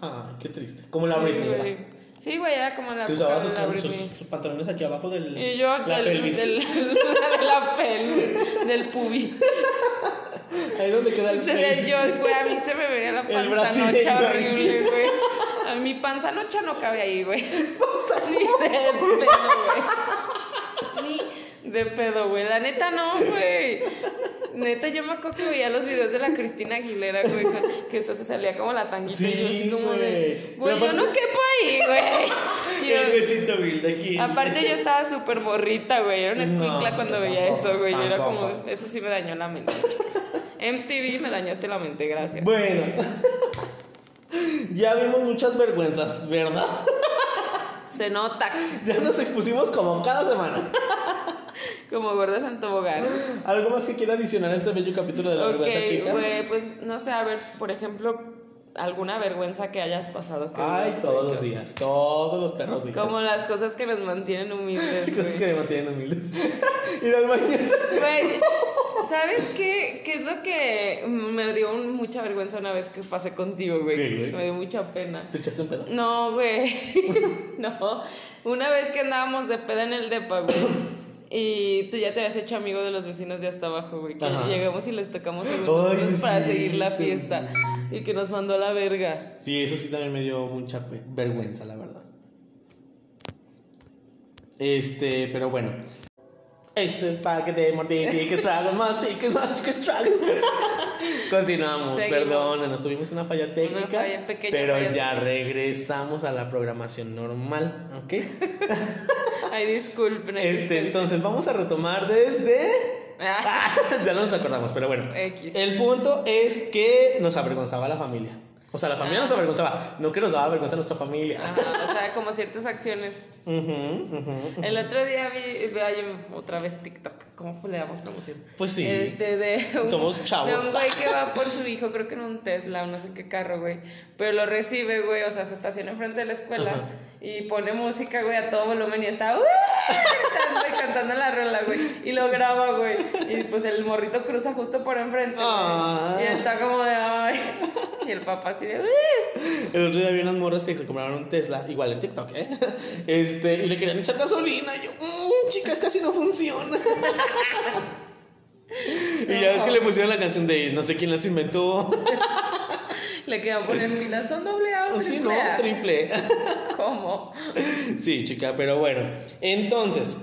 Ay, qué triste. Como la Sí, Britney. Sí, güey, era como la Que usaba sus, sus- sus pantalones aquí abajo del, Y yo la del, pelvis. del, de la pelvis, del pubi. Ahí donde queda el Se le, pelvis. yo, güey, a mí se me veía la panzanocha horrible, güey. A mi panzanocha no cabe ahí, güey. Ni de pedo, güey. Ni de pedo, güey. La neta no, güey. Neta, yo me acuerdo que veía los videos de la Cristina Aguilera, güey, que- esto se salía como la tanguita y yo así Sí, como de, güey. güey, Pero yo no quepo ahí, güey. El Yo- besito Bill de aquí. Aparte yo estaba súper morrita, güey. Era una No, escuincla cuando veía tampoco, eso, güey. Yo era como, eso sí me dañó la mente, chica. MTV me dañaste la mente, gracias. Bueno. ya vimos muchas vergüenzas, ¿verdad? Se nota Ya nos expusimos como cada semana. como gordas en tobogán. ¿Algo más que quiera adicionar a este bello capítulo de la vergüenza, chica? pues no sé, a ver, por ejemplo, alguna vergüenza que hayas pasado. Que Ay, todos los días, todos los perros días. Como las cosas que nos mantienen humildes. Cosas güey. que me mantienen humildes. Ir al baño. Güey, ¿sabes qué? ¿Qué es lo que me dio un- mucha vergüenza una vez que pasé contigo, güey? Me dio mucha pena. ¿Te echaste un pedo? No, güey. no. Una vez que andábamos de peda en el depa, güey. Y tú ya te habías hecho amigo de los vecinos de hasta abajo, güey. Que Ajá. llegamos y les tocamos para sí. seguir la fiesta. Y que nos mandó a la verga. Sí, eso sí también me dio mucha vergüenza, la verdad. Este, pero bueno. Este es para que te mortifiques, trago más chicas, más chicas, trago. Continuamos, Seguimos. perdón, nos tuvimos una falla técnica, falla, pequeña pero falla ya regresamos a la programación normal, ¿ok? Ay, disculpen. Este, entonces vamos a retomar desde... Ah, ya no nos acordamos, pero bueno. X. El punto es que nos avergonzaba la familia. O sea, la familia Ah. nos avergonzaba, no que nos daba vergüenza nuestra familia. Ajá, o sea, como ciertas acciones. Ujú, ujú. El otro día vi, vi otra vez TikTok. ¿Cómo le damos promoción? Pues sí. Este, de un, Somos chavos. De un güey que va por su hijo, creo que en un Tesla no sé qué carro, güey. Pero lo recibe, güey, o sea, se estaciona enfrente de la escuela Ajá. Y pone música, güey, a todo volumen y está ¡uh! y cantando la rola, güey. Y lo graba, güey. Y pues el morrito cruza justo por enfrente, güey. Ah. Y está como de ¡ay! Y el papá así de ¡uh! El otro día vi unas morras que se compraron un Tesla, igual en TikTok, ¿eh? Este, y le querían echar gasolina. Y yo, mmm, chicas, casi no funciona. y ya ves que le pusieron la canción de no sé quién las inventó. Le quedan poner pilas. ¿Son doble A o Sí, no, triple A? triple. ¿Cómo? Sí, chica, pero bueno. Entonces,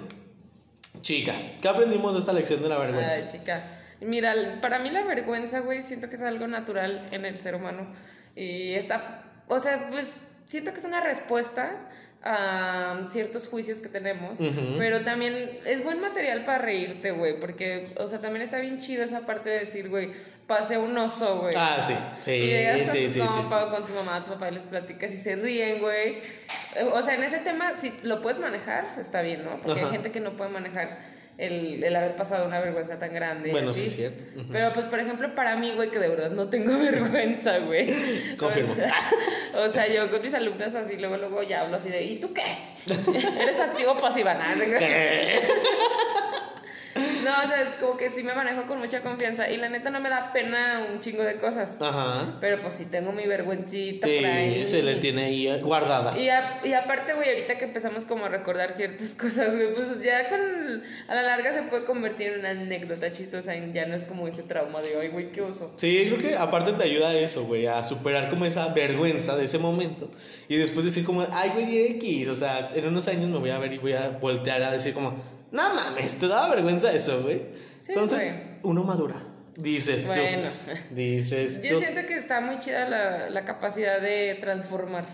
chica, ¿qué aprendimos de esta lección de la vergüenza? Ay, chica. Mira, para mí la vergüenza, güey, siento que es algo natural en el ser humano. Y está, o sea, pues siento que es una respuesta a ciertos juicios que tenemos, pero también es buen material para reírte, güey, porque, o sea, también está bien chido esa parte de decir, güey, pasé un oso, güey. Ah, sí, sí, y llegas con sí, tu sí, sí, con tu mamá, tu papá y les platicas y se ríen, güey. O sea, en ese tema, si lo puedes manejar, está bien, ¿no? Porque Ajá. hay gente que no puede manejar el, el haber pasado una vergüenza tan grande. Bueno, así. sí, es cierto. Ujú. Pero, pues, por ejemplo, para mí, güey, que de verdad no tengo vergüenza, güey. Confirmo. O sea, o sea, yo con mis alumnas así, luego, luego ya hablo así de, ¿y tú qué? ¿Eres activo pasiva? Nada, no, o sea, es como que sí me manejo con mucha confianza y la neta no me da pena un chingo de cosas. Ajá. Pero pues sí tengo mi vergüencita por ahí. Sí, se le tiene ahí guardada. Y, a- y aparte, güey, ahorita que empezamos como a recordar ciertas cosas, güey, pues ya con... A la larga se puede convertir en una anécdota chistosa ya no es como ese trauma de, ay, güey, qué oso. Sí, creo que aparte te ayuda a eso, güey, a superar como esa vergüenza de ese momento. Y después decir como, ay, güey, X. O sea, en unos años me voy a ver y voy a voltear a decir como, No mames, te daba vergüenza eso, güey. Sí, Entonces, güey. uno madura. Dices Bueno. tú. Dices Yo tú. siento que está muy chida la, la capacidad de transformar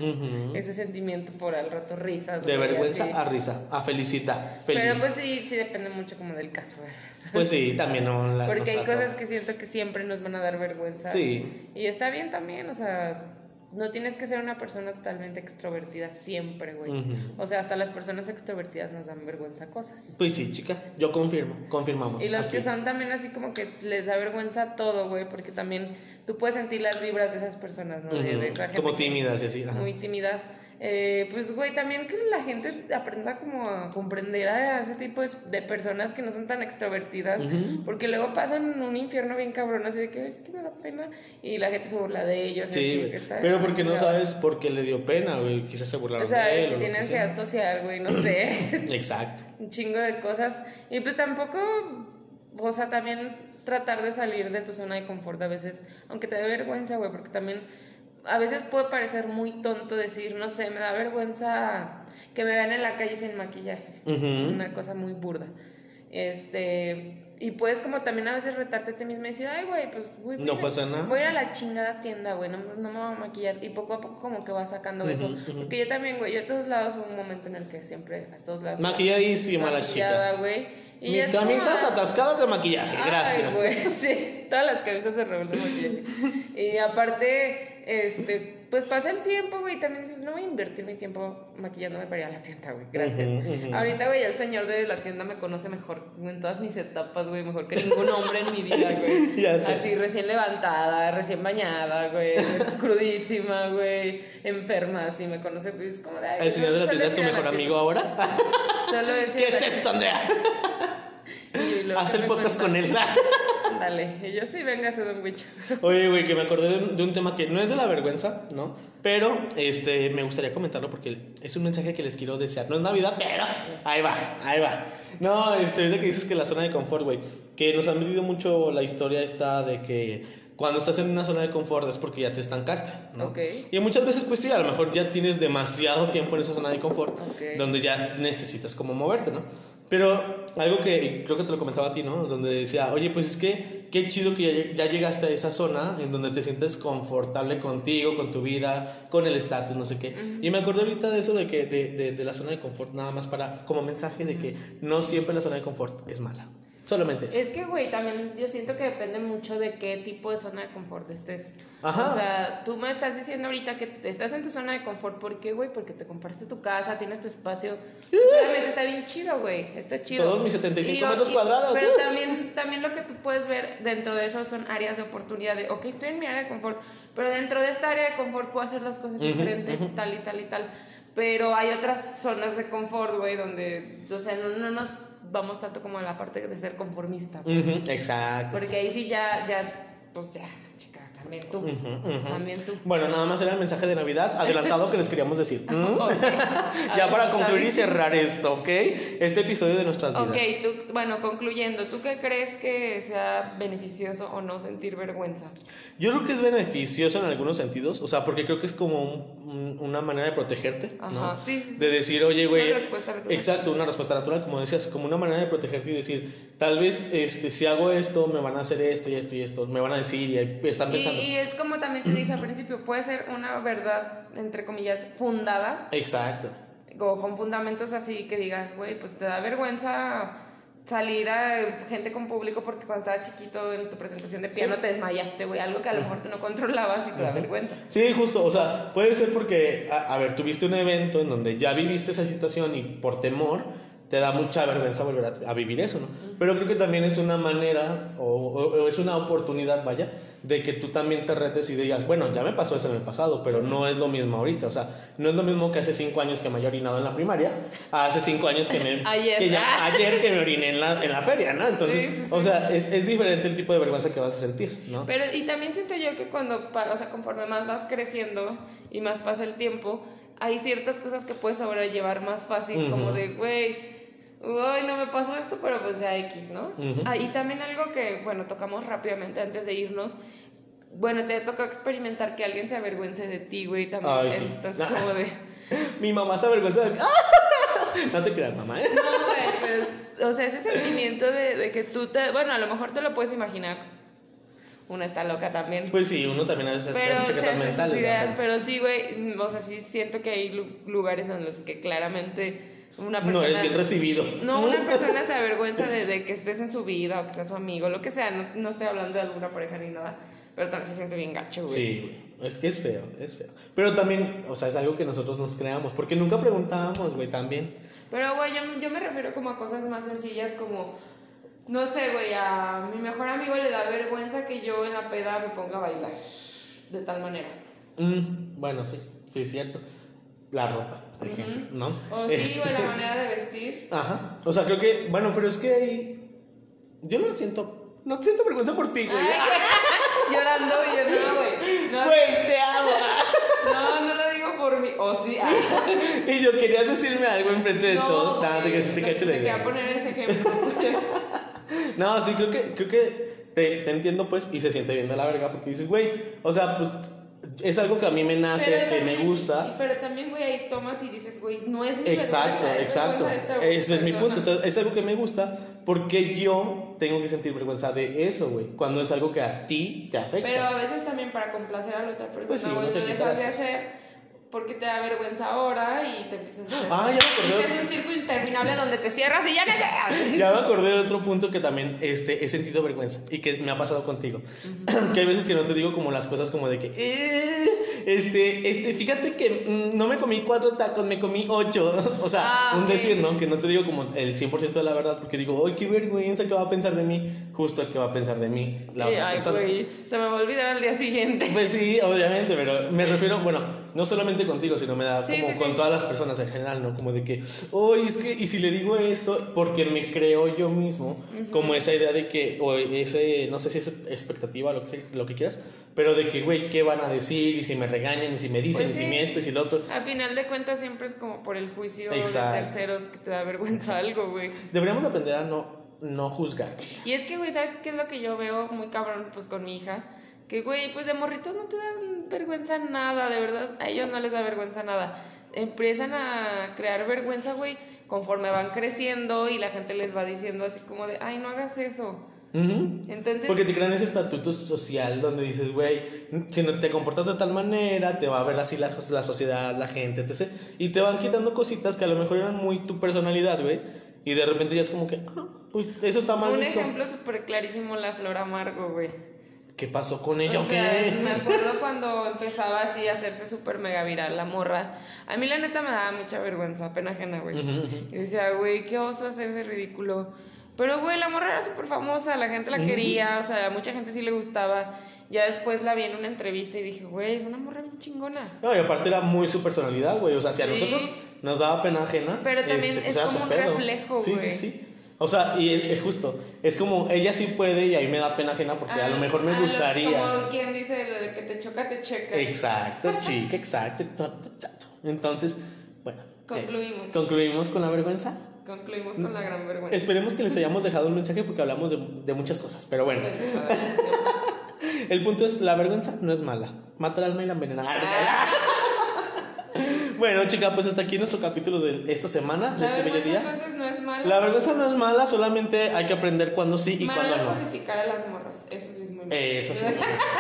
ese sentimiento por al rato risas. De güey, vergüenza así. a risa, a felicita. Feliz. Pero pues sí, sí depende mucho como del caso, ¿verdad? Pues sí, también no. La, Porque hay cosas que siento que siempre nos van a dar vergüenza. Sí. Y está bien también, o sea, no tienes que ser una persona totalmente extrovertida siempre, güey. O sea, hasta las personas extrovertidas nos dan vergüenza cosas. Pues sí, chica, yo confirmo, confirmamos. Y los aquí. que son también así como que les da vergüenza todo, güey, porque también tú puedes sentir las vibras de esas personas, ¿no? De, de Ujú, esa gente Como tímidas y así. ajá. muy tímidas. Eh, pues, güey, también que la gente aprenda como a comprender a ese tipo de, personas que no son tan extrovertidas, porque luego pasan un infierno bien cabrón, así de que es que me da pena, y la gente se burla de ellos. Sí, así, está- Pero porque no sabes por qué le dio pena, güey. Quizás se burlaron O sea, de él. si o lo tiene que sea. ansiedad social, güey, no sé. Exacto. un chingo de cosas. Y pues tampoco, o sea, también tratar de salir de tu zona de confort a veces, aunque te dé vergüenza, güey, porque también a veces puede parecer muy tonto decir, no sé, me da vergüenza que me vean en la calle sin maquillaje. Ujú. Una cosa muy burda. Este. Y puedes como también a veces retarte a ti mismo y decir, ay, güey, pues güey, No pasa nada. Voy a la chingada tienda, güey, no, no me voy a maquillar. Y poco a poco como que vas sacando eso. Ujú, ujú. Porque yo también, güey, yo a todos lados hubo un momento en el que siempre, a todos lados. Maquilladísima la chica. güey. Mis como- camisas atascadas de maquillaje, Ay, gracias. güey, sí, todas las camisas se revuelven de maquillaje. Y aparte, este, pues pasa el tiempo, güey, también dices, no voy a invertir mi tiempo maquillándome para ir a la tienda, güey, gracias. Ahorita, güey, el señor de la tienda me conoce mejor en todas mis etapas, güey, mejor que ningún hombre en mi vida, güey. Ya sé. Así recién levantada, recién bañada, güey, crudísima, güey, enferma, así me conoce, pues como de... ay, ¿El señor de la tienda es tu mejor amigo ahora? Solo decir... ¿Qué es esto, Andrea? Haz el podcast con él. Dale, y yo sí, véngase, don Wicho. Oye, güey, que me acordé de un, un tema que no es de la vergüenza, ¿no? Pero este, me gustaría comentarlo porque es un mensaje que les quiero desear. No es Navidad, pero ahí va, ahí va. No, este, es que dices que la zona de confort, güey, que nos han vivido mucho la historia esta de que cuando estás en una zona de confort es porque ya te estancaste, ¿no? Ok. Y muchas veces, pues sí, a lo mejor ya tienes demasiado tiempo en esa zona de confort, Ok. donde ya necesitas como moverte, ¿no? Pero algo que creo que te lo comentaba a ti, ¿no? Donde decía, oye, pues es que qué chido que ya, ya llegaste a esa zona en donde te sientes confortable contigo, con tu vida, con el estatus, no sé qué. Y me acordé ahorita de eso, de que de, de, de la zona de confort, nada más para, como mensaje de que no siempre la zona de confort es mala. Solamente eso. Es que, güey, también yo siento que depende mucho de qué tipo de zona de confort estés. Ajá. O sea, tú me estás diciendo ahorita que estás en tu zona de confort. ¿Por qué, güey? Porque te compraste tu casa, tienes tu espacio. Obviamente está bien chido, güey. Está chido. Todos mis 75 Y yo- metros y- cuadrados. Pero también, también lo que tú puedes ver dentro de eso son áreas de oportunidad. De, ok, estoy en mi área de confort, pero dentro de esta área de confort puedo hacer las cosas Ujú, diferentes y ujú. tal y tal y tal. Pero hay otras zonas de confort, güey, donde, o sea, no, no nos vamos tanto como a la parte de ser conformista. exacto. Porque ahí sí ya, ya, pues ya, chica, también tú. También tú. Bueno, nada más era el mensaje de Navidad adelantado que les queríamos decir. ¿Mm? Ya para concluir y cerrar esto, ¿ok? Este episodio de nuestras vidas. Ok, tú, bueno, concluyendo, ¿tú qué crees que sea beneficioso o no sentir vergüenza? Yo creo que es beneficioso en algunos sentidos, o sea, porque creo que es como un- un- una manera de protegerte, ¿no? Ajá, sí, sí, sí. De decir, oye, güey. Una respuesta natural. Exacto, una respuesta natural, como decías, como una manera de protegerte y decir, tal vez este, si hago esto, me van a hacer esto y esto y esto, me van a decir y están pensando. y es como también te dije al principio, puede ser una verdad, entre comillas, fundada, Exacto. o con fundamentos así que digas, güey, pues te da vergüenza salir a gente con público porque cuando estabas chiquito en tu presentación de piano te desmayaste, güey, algo que a lo mejor tú no controlabas y te da vergüenza. Sí, justo, o sea, puede ser porque, a, a ver, tuviste un evento en donde ya viviste esa situación y por temor te da mucha vergüenza volver a, a vivir eso, ¿no? Pero creo que también es una manera o, o- o es una oportunidad, vaya, de que tú también te retes y digas, bueno, ya me pasó eso en el pasado, pero no es lo mismo ahorita, o sea, no es lo mismo que hace cinco años que me haya orinado en la primaria, a hace cinco años que me... Ayer. que ya- ayer que me oriné en la, en la feria, ¿no? Entonces, Sí, sí, sí. o sea, es, es diferente el tipo de vergüenza que vas a sentir, ¿no? Pero, y también siento yo que cuando, o sea, conforme más vas creciendo y más pasa el tiempo, hay ciertas cosas que puedes sobrellevar más fácil, como de, güey, uy, no me pasó esto, pero pues ya X, ¿no? Ujú. Ah, y también algo que, bueno, tocamos rápidamente antes de irnos. Bueno, te tocó experimentar que alguien se avergüence de ti, güey, también. Ay, sí. Estás como de... Mi mamá se avergüenza de mí. No te creas, mamá, ¿eh? No, güey, pues, o sea, ese sentimiento de, de que tú te, bueno, a lo mejor te lo puedes imaginar. Una está loca también. Pues sí, uno también a veces Pero hace chaquetas mentales. ideas, pero sí, güey, o sea, sí siento que hay lu- lugares en los que claramente una persona... No eres bien recibido. No, una persona se avergüenza de, de que estés en su vida o que sea su amigo, lo que sea. No, no estoy hablando de alguna pareja ni nada, pero también se siente bien gacho, güey. Sí, güey. Es que es feo, es feo. Pero también, o sea, es algo que nosotros nos creamos. Porque nunca preguntábamos, güey, también. Pero, güey, yo, yo me refiero como a cosas más sencillas como, no sé, güey, a mi mejor amigo le da vergüenza que yo en la peda me ponga a bailar. De tal manera. Mm, bueno, sí, sí, es cierto. La ropa, ejemplo, ¿no? O sí, Este- güey, la manera de vestir. Ajá. O sea, creo que, bueno, pero es que ahí. Yo no siento. No siento vergüenza por ti, güey. Ay, llorando y yo, no, güey. No, Güey, te amo. no, no lo digo por mí. O sí. ah. y yo querías decirme algo enfrente de No, todos. Te que cacho Te quería poner ese ejemplo, pues. No, sí, creo que, creo que te, te entiendo, pues, y se siente bien de la verga, porque dices, güey, o sea, pues, es algo que a mí me nace, que me gusta. Pero también, güey, ahí tomas y dices, güey, no es mi Exacto, vergüenza, es exacto. vergüenza de Ese es mi punto. o sea, es algo que me gusta porque yo tengo que sentir vergüenza de eso, güey. Cuando es algo que a ti te afecta. Pero a veces también para complacer a la otra persona, Pues sí, güey, lo quita dejas de hacer porque te da vergüenza ahora y te empiezas a... Ah, ya me acordé. Y hace un círculo interminable donde te cierras y ya no. Ya me acordé de otro punto que también este, he sentido vergüenza y que me ha pasado contigo. que hay veces que no te digo como las cosas como de que, "Eh, este, este, fíjate que mm, no me comí cuatro tacos, me comí ocho. o sea, Ah, un decir, ¿no? Que no te digo como el 100% de la verdad porque digo, ¡ay, qué vergüenza! ¿Qué va a pensar de mí? Justo que va a pensar de mí la otra ay, güey, se me va a olvidar al día siguiente. Pues sí, obviamente, pero me refiero, bueno, no solamente contigo, sino me da Sí, como sí, con sí. todas las personas en general, ¿no? Como de que, oh, es que, y si le digo esto, porque me creo yo mismo, como esa idea de que, o ese, no sé si es expectativa, lo que, lo que quieras, pero de que, güey, ¿qué van a decir? Y si me regañan, y si me dicen, Pues y si sí. me esto, y si lo otro. Al final de cuentas siempre es como por el juicio Exacto. de terceros que te da vergüenza algo, güey. Deberíamos aprender a no, no juzgar. Y es que, güey, ¿sabes qué es lo que yo veo muy cabrón, pues, con mi hija? Que, güey, pues de morritos no te dan vergüenza nada, de verdad. A ellos no les da vergüenza nada. Empiezan a crear vergüenza, güey, conforme van creciendo y la gente les va diciendo así como de, ay, no hagas eso. Ujú. Entonces, Porque te crean ese estatuto social donde dices, güey, si no te comportas de tal manera, te va a ver así la, la sociedad, la gente, etc. Y te van quitando cositas que a lo mejor eran muy tu personalidad, güey. Y de repente ya es como que, ah, pues eso está mal un visto. ejemplo súper clarísimo, la flor amargo, güey. ¿Qué pasó con ella? O sea, qué? me acuerdo cuando empezaba así a hacerse súper mega viral la morra. A mí la neta me daba mucha vergüenza, pena ajena, güey. Ujú, ujú. Y decía, güey, qué oso hacerse ridículo. Pero, güey, la morra era súper famosa, la gente la quería, o sea, a mucha gente sí le gustaba. Ya después la vi en una entrevista y dije, güey, es una morra bien chingona. No, y aparte era muy su personalidad, güey. O sea, si a Sí. nosotros nos daba pena ajena. este, Pero también es era como tu un pedo. reflejo, Sí, güey. sí, sí. O sea, y es, es justo. Es como ella sí puede y a mí me da pena ajena porque a lo Ah, mejor me ah, lo- gustaría. Como quien dice, lo de que te choca, te checa. Exacto, chica, exacto, exacto, exacto. Entonces, bueno. Concluimos. es- Concluimos con la vergüenza. Concluimos con la gran vergüenza. Esperemos que les hayamos dejado un mensaje porque hablamos de, de muchas cosas. Pero bueno, el punto es, la vergüenza no es mala. Mata el alma y la envenena. Bueno, chica, pues hasta aquí nuestro capítulo de esta semana, de La este bello día. entonces no es mala. La vergüenza no es mala, solamente hay que aprender cuándo sí y cuándo no. cosificar a las morras. Eso sí es muy malo. Eso sí,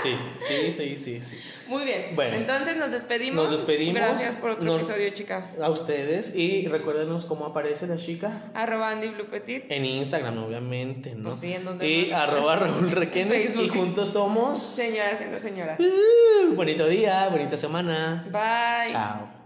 sí, sí, sí, sí, sí. Muy bien. Bueno. Entonces nos despedimos. Nos despedimos. Gracias por otro Nos- episodio, chica. A ustedes y recuérdenos cómo aparece la chica. Arroba Andy Blue Petit. En Instagram, obviamente, ¿no? Pues sí, ¿en dónde Y arroba Raúl Requenes y juntos somos... Señora siendo señora. Uh, bonito día, bonita semana. Bye. Chao.